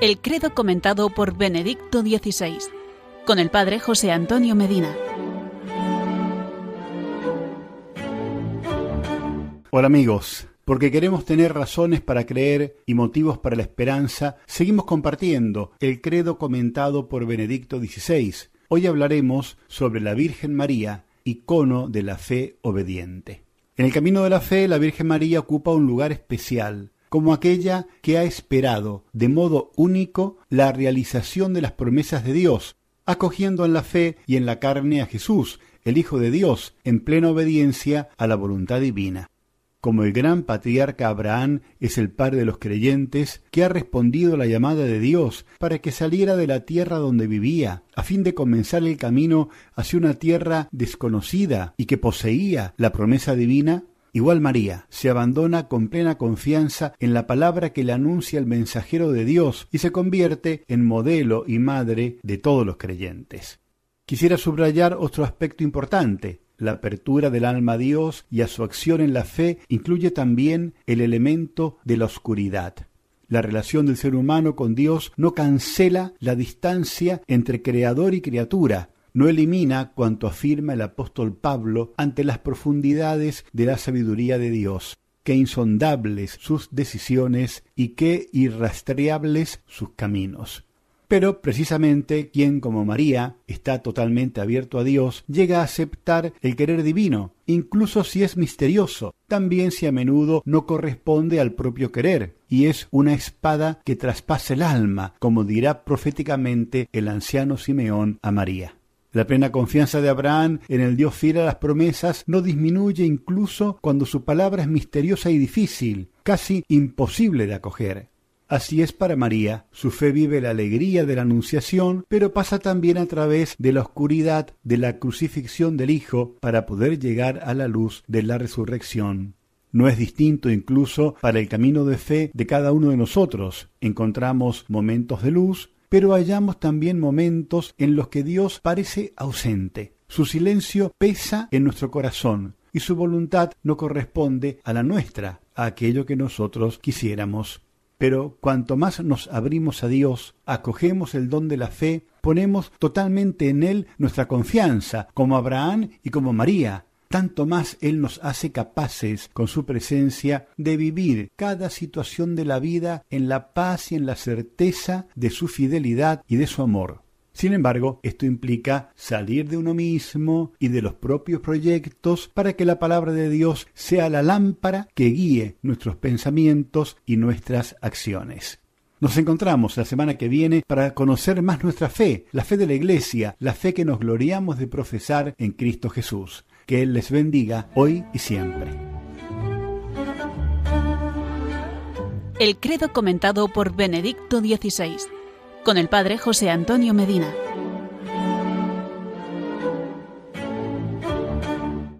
El credo comentado por Benedicto XVI, con el Padre José Antonio Medina. Hola amigos, porque queremos tener razones para creer y motivos para la esperanza, seguimos compartiendo el credo comentado por Benedicto XVI. Hoy hablaremos sobre la Virgen María, icono de la fe obediente. En el camino de la fe, la Virgen María ocupa un lugar especial, como aquella que ha esperado de modo único la realización de las promesas de Dios, acogiendo en la fe y en la carne a Jesús, el Hijo de Dios, en plena obediencia a la voluntad divina. Como el gran patriarca Abraham es el padre de los creyentes, que ha respondido a la llamada de Dios para que saliera de la tierra donde vivía, a fin de comenzar el camino hacia una tierra desconocida y que poseía la promesa divina, Igual María se abandona con plena confianza en la palabra que le anuncia el mensajero de Dios y se convierte en modelo y madre de todos los creyentes. Quisiera subrayar otro aspecto importante. La apertura del alma a Dios y a su acción en la fe incluye también el elemento de la oscuridad. La relación del ser humano con Dios no cancela la distancia entre creador y criatura, no elimina cuanto afirma el apóstol Pablo ante las profundidades de la sabiduría de Dios, qué insondables sus decisiones y qué irrastreables sus caminos. Pero precisamente quien como María está totalmente abierto a Dios llega a aceptar el querer divino, incluso si es misterioso, también si a menudo no corresponde al propio querer, y es una espada que traspasa el alma, como dirá proféticamente el anciano Simeón a María. La plena confianza de Abraham en el Dios fiel a las promesas no disminuye incluso cuando su palabra es misteriosa y difícil, casi imposible de acoger. Así es para María, su fe vive la alegría de la Anunciación, pero pasa también a través de la oscuridad de la crucifixión del Hijo para poder llegar a la luz de la resurrección. No es distinto incluso para el camino de fe de cada uno de nosotros. Encontramos momentos de luz, pero hallamos también momentos en los que Dios parece ausente. Su silencio pesa en nuestro corazón y su voluntad no corresponde a la nuestra, a aquello que nosotros quisiéramos. Pero cuanto más nos abrimos a Dios, acogemos el don de la fe, ponemos totalmente en Él nuestra confianza, como Abraham y como María, tanto más Él nos hace capaces, con su presencia, de vivir cada situación de la vida en la paz y en la certeza de su fidelidad y de su amor. Sin embargo, esto implica salir de uno mismo y de los propios proyectos para que la palabra de Dios sea la lámpara que guíe nuestros pensamientos y nuestras acciones. Nos encontramos la semana que viene para conocer más nuestra fe, la fe de la Iglesia, la fe que nos gloriamos de profesar en Cristo Jesús. Que Él les bendiga hoy y siempre. El credo comentado por Benedicto XVI, con el Padre José Antonio Medina.